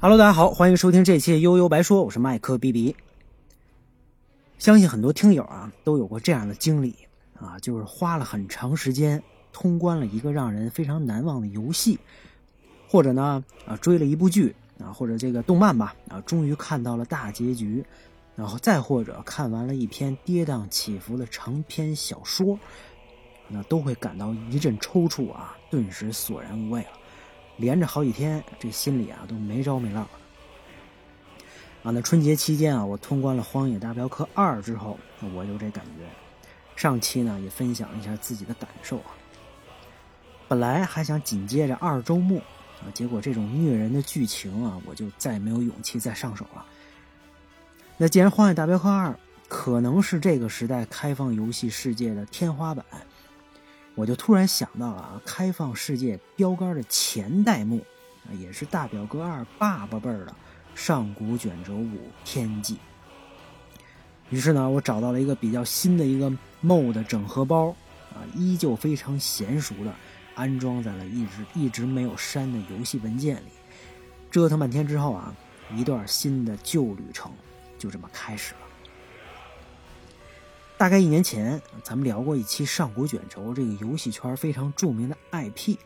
Hello，大家好，欢迎收听这期《悠悠白说》，我是麦克 B B。相信很多听友啊都有过这样的经历啊，就是花了很长时间通关了一个让人非常难忘的游戏，或者呢啊追了一部剧啊，或者这个动漫吧啊，终于看到了大结局，然后再或者看完了一篇跌宕起伏的长篇小说，那都会感到一阵抽搐啊，顿时索然无味了。连着好几天，这心里啊都没着没落啊。那春节期间啊，我通关了《荒野大镖客二》之后，我有这感觉。上期呢也分享一下自己的感受啊。本来还想紧接着二周目啊，结果这种虐人的剧情啊，我就再也没有勇气再上手了。那既然《荒野大镖客二》可能是这个时代开放游戏世界的天花板。我就突然想到了啊，开放世界标杆的前代目，啊，也是大表哥二爸爸辈儿的上古卷轴五天际。于是呢，我找到了一个比较新的一个 MOD 整合包，啊，依旧非常娴熟的安装在了一直一直没有删的游戏文件里。折腾半天之后啊，一段新的旧旅程就这么开始了。大概一年前，咱们聊过一期《上古卷轴》这个游戏圈非常著名的 IP。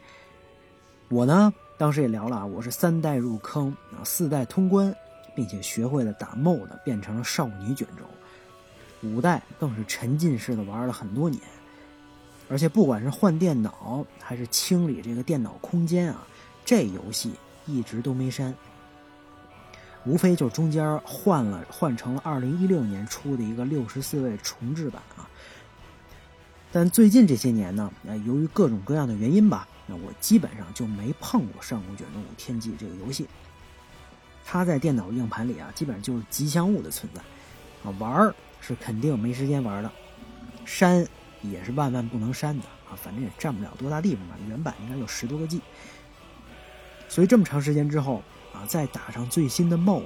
我呢，当时也聊了啊，我是三代入坑啊，四代通关，并且学会了打 MOD，变成了少女卷轴。五代更是沉浸式的玩了很多年，而且不管是换电脑还是清理这个电脑空间啊，这游戏一直都没删。无非就中间换了换成了二零一六年出的一个六十四位重置版啊，但最近这些年呢，呃，由于各种各样的原因吧，那我基本上就没碰过《上古卷轴五天际》这个游戏。它在电脑硬盘里啊，基本上就是吉祥物的存在啊，玩是肯定没时间玩的，删也是万万不能删的啊，反正也占不了多大地方吧，原版应该有十多个 G，所以这么长时间之后。啊，再打上最新的 MOD，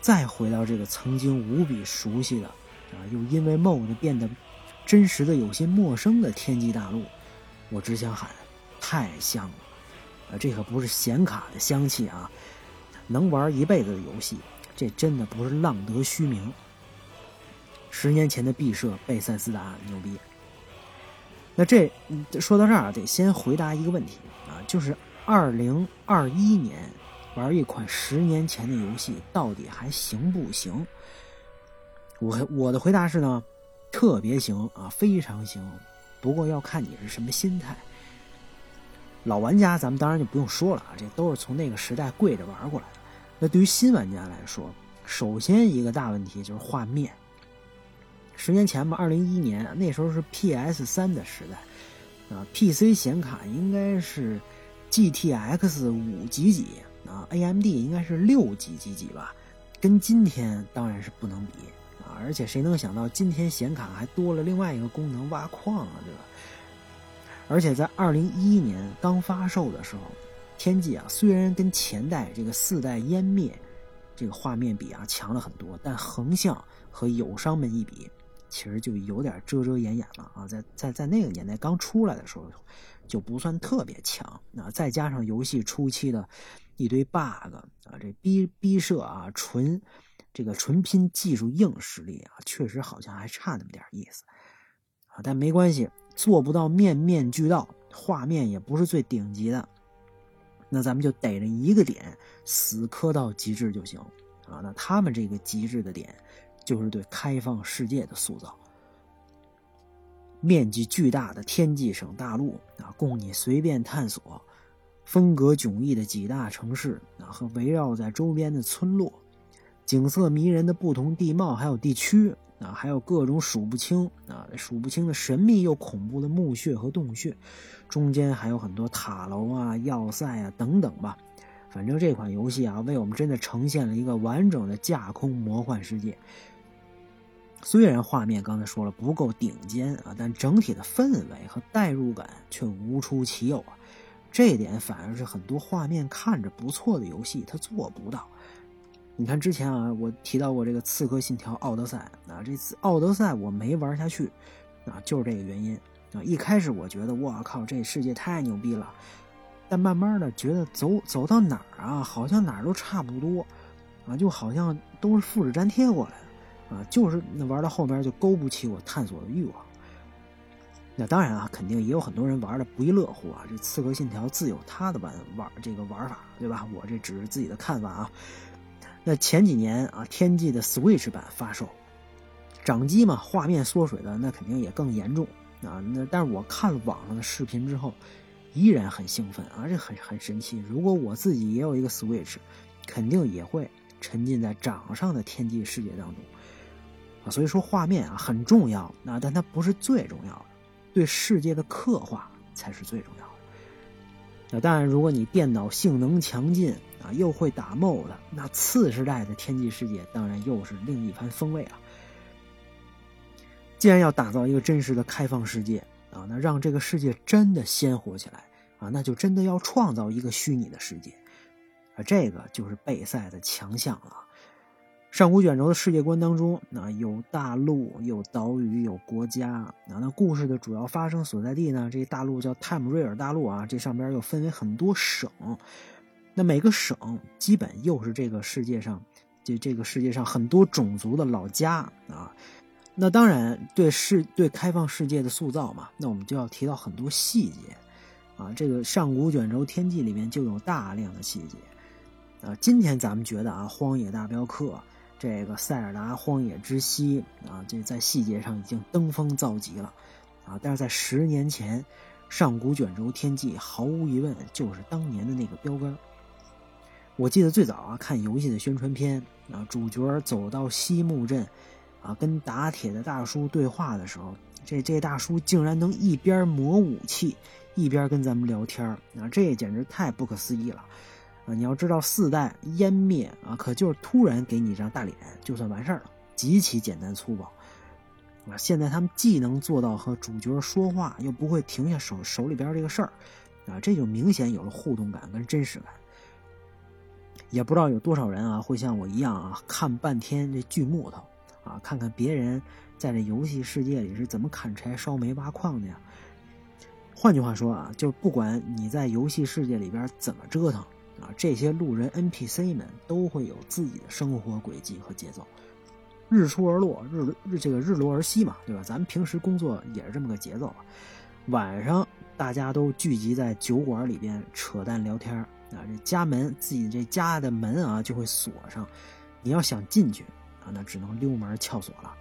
再回到这个曾经无比熟悉的，啊，又因为 MOD 变得真实的有些陌生的天际大陆，我只想喊，太香了！啊，这可不是显卡的香气啊，能玩一辈子的游戏，这真的不是浪得虚名。十年前的毕设贝塞斯达牛逼。那这说到这儿，得先回答一个问题啊，就是二零二一年。玩一款十年前的游戏到底还行不行？我我的回答是呢，特别行啊，非常行。不过要看你是什么心态。老玩家咱们当然就不用说了啊，这都是从那个时代跪着玩过来的。那对于新玩家来说，首先一个大问题就是画面。十年前吧，二零一一年那时候是 PS 三的时代啊，PC 显卡应该是 GTX 五几几。啊，AMD 应该是六几几几吧，跟今天当然是不能比啊！而且谁能想到今天显卡还多了另外一个功能挖矿啊，对吧？而且在二零一一年刚发售的时候，天际啊虽然跟前代这个四代湮灭这个画面比啊强了很多，但横向和友商们一比，其实就有点遮遮掩掩了啊！在在在那个年代刚出来的时候，就不算特别强啊！再加上游戏初期的。一堆 bug 啊，这逼逼社啊，纯这个纯拼技术硬实力啊，确实好像还差那么点意思啊。但没关系，做不到面面俱到，画面也不是最顶级的，那咱们就逮着一个点死磕到极致就行啊。那他们这个极致的点，就是对开放世界的塑造，面积巨大的天际省大陆啊，供你随便探索。风格迥异的几大城市啊，和围绕在周边的村落，景色迷人的不同地貌还有地区啊，还有各种数不清啊、数不清的神秘又恐怖的墓穴和洞穴，中间还有很多塔楼啊、要塞啊等等吧。反正这款游戏啊，为我们真的呈现了一个完整的架空魔幻世界。虽然画面刚才说了不够顶尖啊，但整体的氛围和代入感却无出其右啊。这一点反而是很多画面看着不错的游戏它做不到。你看之前啊，我提到过这个《刺客信条：奥德赛》啊，这次《奥德赛》我没玩下去啊，就是这个原因啊。一开始我觉得我靠，这世界太牛逼了，但慢慢的觉得走走到哪儿啊，好像哪儿都差不多，啊，就好像都是复制粘贴过来的，啊，就是那玩到后边就勾不起我探索的欲望。那当然啊，肯定也有很多人玩的不亦乐乎啊。这《刺客信条》自有它的玩玩这个玩法，对吧？我这只是自己的看法啊。那前几年啊，天际的 Switch 版发售，掌机嘛，画面缩水的那肯定也更严重啊。那但是我看了网上的视频之后，依然很兴奋啊，这很很神奇。如果我自己也有一个 Switch，肯定也会沉浸在掌上的天际世界当中啊。所以说画面啊很重要啊，但它不是最重要的。对世界的刻画才是最重要的。那当然，如果你电脑性能强劲啊，又会打 MOD，那次时代的天际世界当然又是另一番风味了。既然要打造一个真实的开放世界啊，那让这个世界真的鲜活起来啊，那就真的要创造一个虚拟的世界啊，这个就是贝塞的强项了。上古卷轴的世界观当中，那有大陆，有岛屿，有国家。啊，那故事的主要发生所在地呢？这大陆叫泰姆瑞尔大陆啊。这上边又分为很多省，那每个省基本又是这个世界上，这这个世界上很多种族的老家啊。那当然，对世对开放世界的塑造嘛，那我们就要提到很多细节啊。这个上古卷轴天际里面就有大量的细节啊。今天咱们觉得啊，荒野大镖客。这个塞尔达荒野之息啊，这在细节上已经登峰造极了，啊！但是在十年前，上古卷轴天际毫无疑问就是当年的那个标杆。我记得最早啊看游戏的宣传片啊，主角走到西木镇，啊，跟打铁的大叔对话的时候，这这大叔竟然能一边磨武器，一边跟咱们聊天啊，这简直太不可思议了。啊，你要知道四代湮灭啊，可就是突然给你一张大脸就算完事儿了，极其简单粗暴。啊，现在他们既能做到和主角说话，又不会停下手手里边这个事儿，啊，这就明显有了互动感跟真实感。也不知道有多少人啊，会像我一样啊，看半天这锯木头，啊，看看别人在这游戏世界里是怎么砍柴、烧煤、挖矿的呀。换句话说啊，就不管你在游戏世界里边怎么折腾。啊，这些路人 NPC 们都会有自己的生活轨迹和节奏，日出而落，日日这个日落而息嘛，对吧？咱们平时工作也是这么个节奏。晚上大家都聚集在酒馆里边扯淡聊天啊，这家门自己这家的门啊就会锁上，你要想进去啊，那只能溜门撬锁了。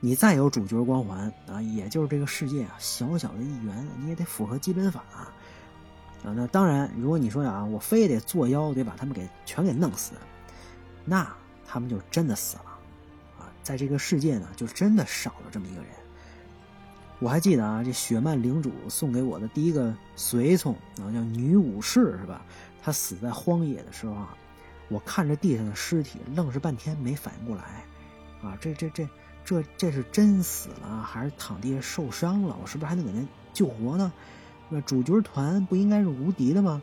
你再有主角光环啊，也就是这个世界啊小小的一员，你也得符合基本法。啊，啊那当然，如果你说啊，我非得作妖，得把他们给全给弄死，那他们就真的死了，啊，在这个世界呢，就真的少了这么一个人。我还记得啊，这雪曼领主送给我的第一个随从啊，叫女武士是吧？她死在荒野的时候啊，我看着地上的尸体，愣是半天没反应过来，啊，这这这这这是真死了，还是躺地下受伤了？我是不是还能给他救活呢？那主角团不应该是无敌的吗？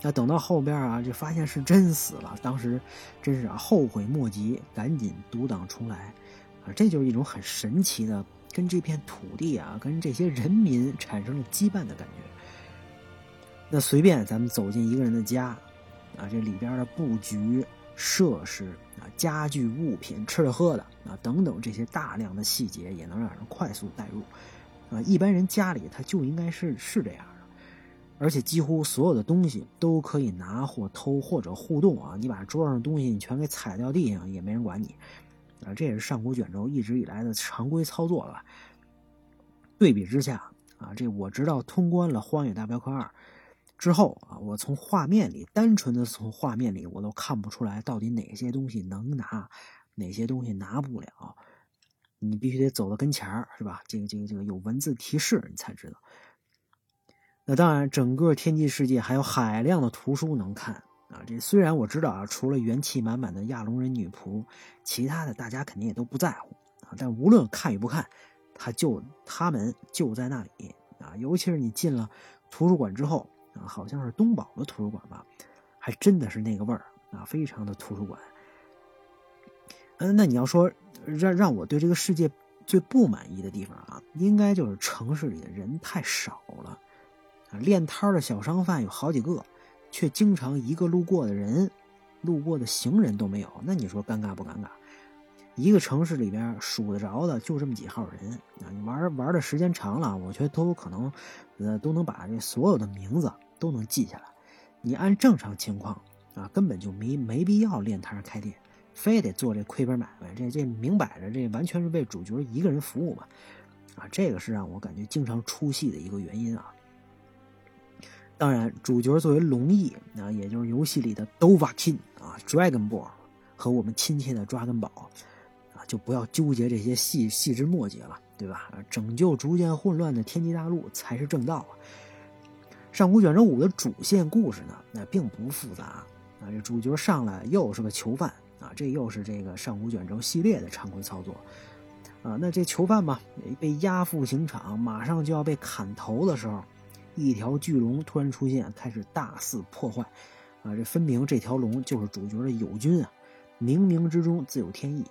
那等到后边啊，就发现是真死了。当时真是，后悔莫及，赶紧独挡重来啊！这就是一种很神奇的，跟这片土地啊，跟这些人民产生了羁绊的感觉。那随便咱们走进一个人的家啊，这里边的布局、设施啊、家具、物品、吃的喝的啊等等这些大量的细节，也能让人快速带入。啊，一般人家里他就应该是是这样的，而且几乎所有的东西都可以拿或偷或者互动啊！你把桌上的东西你全给踩掉地上，也没人管你啊！这也是上古卷轴一直以来的常规操作了。对比之下啊，这我直到通关了《荒野大镖客二》之后啊，我从画面里单纯的从画面里我都看不出来到底哪些东西能拿，哪些东西拿不了。你必须得走到跟前儿，是吧？这个、这个、这个有文字提示，你才知道。那当然，整个天际世界还有海量的图书能看啊。这虽然我知道啊，除了元气满满的亚龙人女仆，其他的大家肯定也都不在乎啊。但无论看与不看，他就他们就在那里啊。尤其是你进了图书馆之后啊，好像是东宝的图书馆吧，还真的是那个味儿啊，非常的图书馆。嗯，那你要说。让让我对这个世界最不满意的地方啊，应该就是城市里的人太少了，啊，练摊的小商贩有好几个，却经常一个路过的人、路过的行人都没有。那你说尴尬不尴尬？一个城市里边数得着的就这么几号人啊！你玩玩的时间长了，我觉得都有可能，呃，都能把这所有的名字都能记下来。你按正常情况啊，根本就没没必要练摊开店，非得做这亏本买卖。这这明摆着，这完全是为主角一个人服务嘛！啊，这个是让我感觉经常出戏的一个原因啊。当然，主角作为龙翼啊，也就是游戏里的 d o v a k i n 啊，Dragon Ball 和我们亲切的抓根宝啊。就不要纠结这些细细枝末节了，对吧？拯救逐渐混乱的天际大陆才是正道啊！上古卷轴五的主线故事呢，那并不复杂啊。这主角上来又是个囚犯啊，这又是这个上古卷轴系列的常规操作啊。那这囚犯嘛，被押赴刑场，马上就要被砍头的时候，一条巨龙突然出现，开始大肆破坏啊！这分明这条龙就是主角的友军啊！冥冥之中自有天意。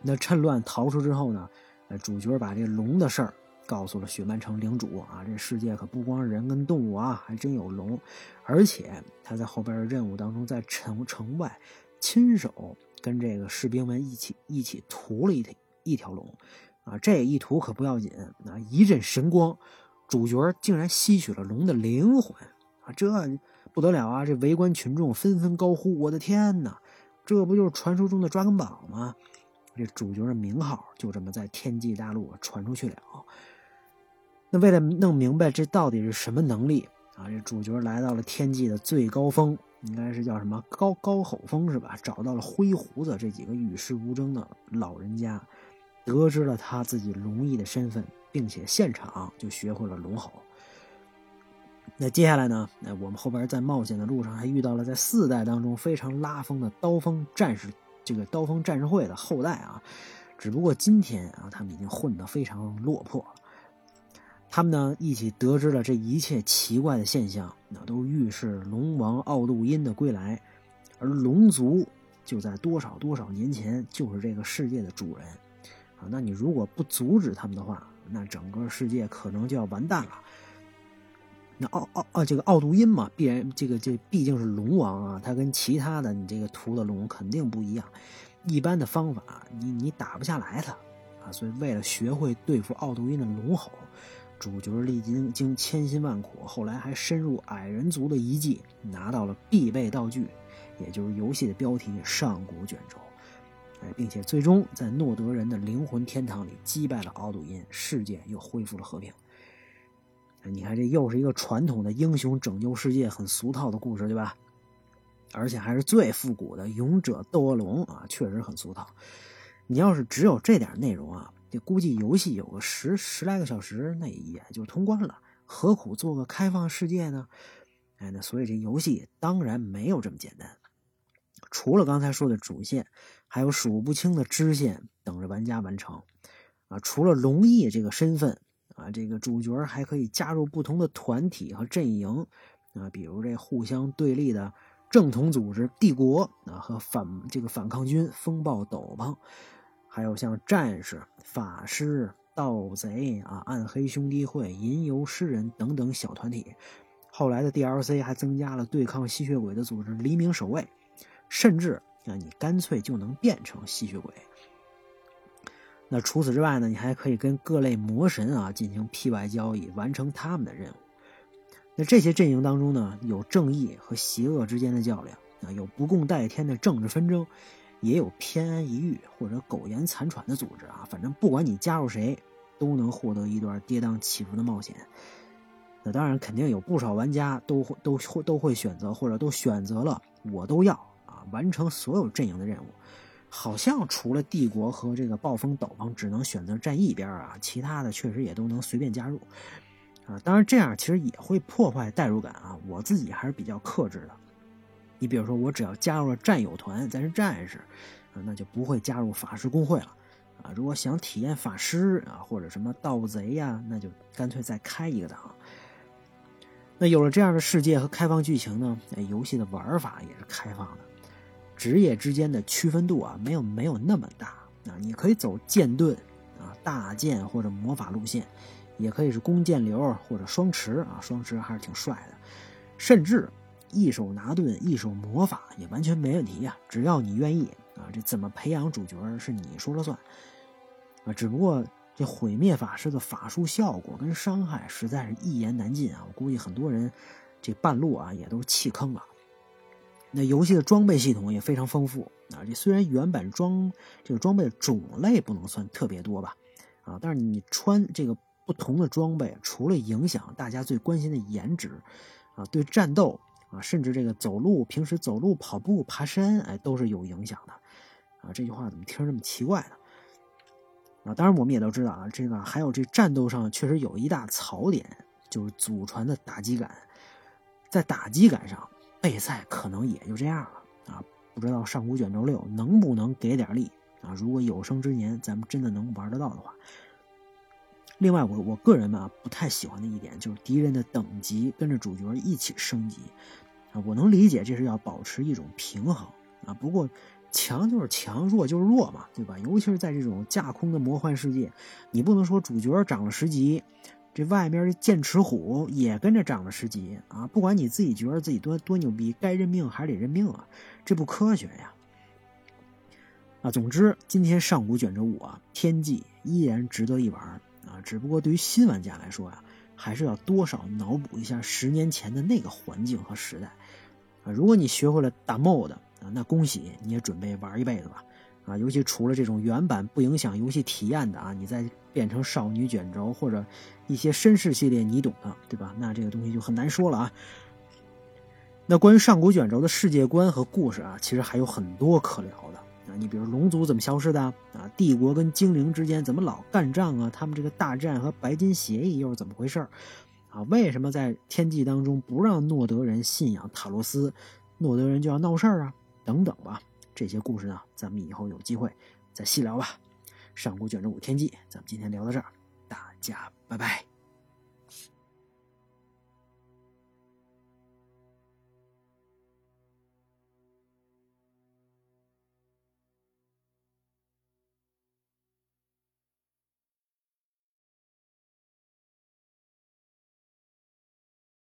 那趁乱逃出之后呢？呃，主角把这龙的事儿告诉了雪曼城领主啊。这世界可不光是人跟动物啊，还真有龙。而且他在后边的任务当中，在城城外亲手跟这个士兵们一起一起屠了一条一条龙啊。这一屠可不要紧啊，一阵神光，主角竟然吸取了龙的灵魂啊！这不得了啊！这围观群众纷纷高呼：“我的天哪！这不就是传说中的抓根宝吗？”这主角的名号就这么在天际大陆传出去了。那为了弄明白这到底是什么能力啊，这主角来到了天际的最高峰，应该是叫什么高高吼峰是吧？找到了灰胡子这几个与世无争的老人家，得知了他自己龙翼的身份，并且现场就学会了龙吼。那接下来呢？那我们后边在冒险的路上还遇到了在四代当中非常拉风的刀锋战士。这个刀锋战士会的后代啊，只不过今天啊，他们已经混得非常落魄了。他们呢一起得知了这一切奇怪的现象，那都预示龙王奥杜因的归来。而龙族就在多少多少年前就是这个世界的主人啊。那你如果不阻止他们的话，那整个世界可能就要完蛋了。那奥奥奥，这个奥杜因嘛，必然这个这毕竟是龙王啊，他跟其他的你这个屠的龙肯定不一样。一般的方法，你你打不下来他啊。所以为了学会对付奥杜因的龙吼，主角历经经千辛万苦，后来还深入矮人族的遗迹，拿到了必备道具，也就是游戏的标题《上古卷轴》。哎，并且最终在诺德人的灵魂天堂里击败了奥杜因，世界又恢复了和平。你看，这又是一个传统的英雄拯救世界很俗套的故事，对吧？而且还是最复古的勇者斗恶龙啊，确实很俗套。你要是只有这点内容啊，这估计游戏有个十十来个小时，那也就通关了。何苦做个开放世界呢？哎，那所以这游戏当然没有这么简单。除了刚才说的主线，还有数不清的支线等着玩家完成。啊，除了龙翼这个身份。啊，这个主角还可以加入不同的团体和阵营，啊，比如这互相对立的正统组织帝国啊，和反这个反抗军风暴斗篷，还有像战士、法师、盗贼啊、暗黑兄弟会、吟游诗人等等小团体。后来的 DLC 还增加了对抗吸血鬼的组织黎明守卫，甚至啊，你干脆就能变成吸血鬼。那除此之外呢？你还可以跟各类魔神啊进行 P 外交易，完成他们的任务。那这些阵营当中呢，有正义和邪恶之间的较量啊，有不共戴天的政治纷争，也有偏安一隅或者苟延残喘的组织啊。反正不管你加入谁，都能获得一段跌宕起伏的冒险。那当然，肯定有不少玩家都会都会都会选择或者都选择了我都要啊，完成所有阵营的任务。好像除了帝国和这个暴风斗篷只能选择站一边啊，其他的确实也都能随便加入，啊，当然这样其实也会破坏代入感啊。我自己还是比较克制的。你比如说，我只要加入了战友团，咱是战士，啊，那就不会加入法师工会了，啊，如果想体验法师啊或者什么盗贼呀，那就干脆再开一个档。那有了这样的世界和开放剧情呢，游戏的玩法也是开放的。职业之间的区分度啊，没有没有那么大啊。你可以走剑盾啊、大剑或者魔法路线，也可以是弓箭流或者双持啊，双持还是挺帅的。甚至一手拿盾，一手魔法也完全没问题呀，只要你愿意啊。这怎么培养主角是你说了算啊。只不过这毁灭法师的法术效果跟伤害实在是一言难尽啊。我估计很多人这半路啊也都弃坑了。那游戏的装备系统也非常丰富啊。这虽然原版装这个装备种类不能算特别多吧，啊，但是你穿这个不同的装备，除了影响大家最关心的颜值，啊，对战斗啊，甚至这个走路，平时走路、跑步、爬山，哎，都是有影响的。啊，这句话怎么听着这么奇怪呢？啊，当然我们也都知道啊，这个还有这战斗上确实有一大槽点，就是祖传的打击感，在打击感上。备赛可能也就这样了啊！不知道上古卷轴六能不能给点力啊？如果有生之年咱们真的能玩得到的话。另外，我我个人嘛不太喜欢的一点就是敌人的等级跟着主角一起升级啊！我能理解这是要保持一种平衡啊，不过强就是强，弱就是弱嘛，对吧？尤其是在这种架空的魔幻世界，你不能说主角涨了十级。这外面的剑齿虎也跟着涨了十级啊！不管你自己觉得自己多多牛逼，该认命还是得认命啊！这不科学呀！啊，总之，今天上古卷轴五啊，天际依然值得一玩啊！只不过对于新玩家来说呀，还是要多少脑补一下十年前的那个环境和时代啊！如果你学会了打 mod 啊，那恭喜你也准备玩一辈子吧！啊，尤其除了这种原版不影响游戏体验的啊，你再变成少女卷轴或者一些绅士系列，你懂的，对吧？那这个东西就很难说了啊。那关于上古卷轴的世界观和故事啊，其实还有很多可聊的啊。你比如龙族怎么消失的啊？帝国跟精灵之间怎么老干仗啊？他们这个大战和白金协议又是怎么回事啊？为什么在天际当中不让诺德人信仰塔罗斯，诺德人就要闹事儿啊？等等吧。这些故事呢，咱们以后有机会再细聊吧。上古卷轴五天际，咱们今天聊到这儿，大家拜拜。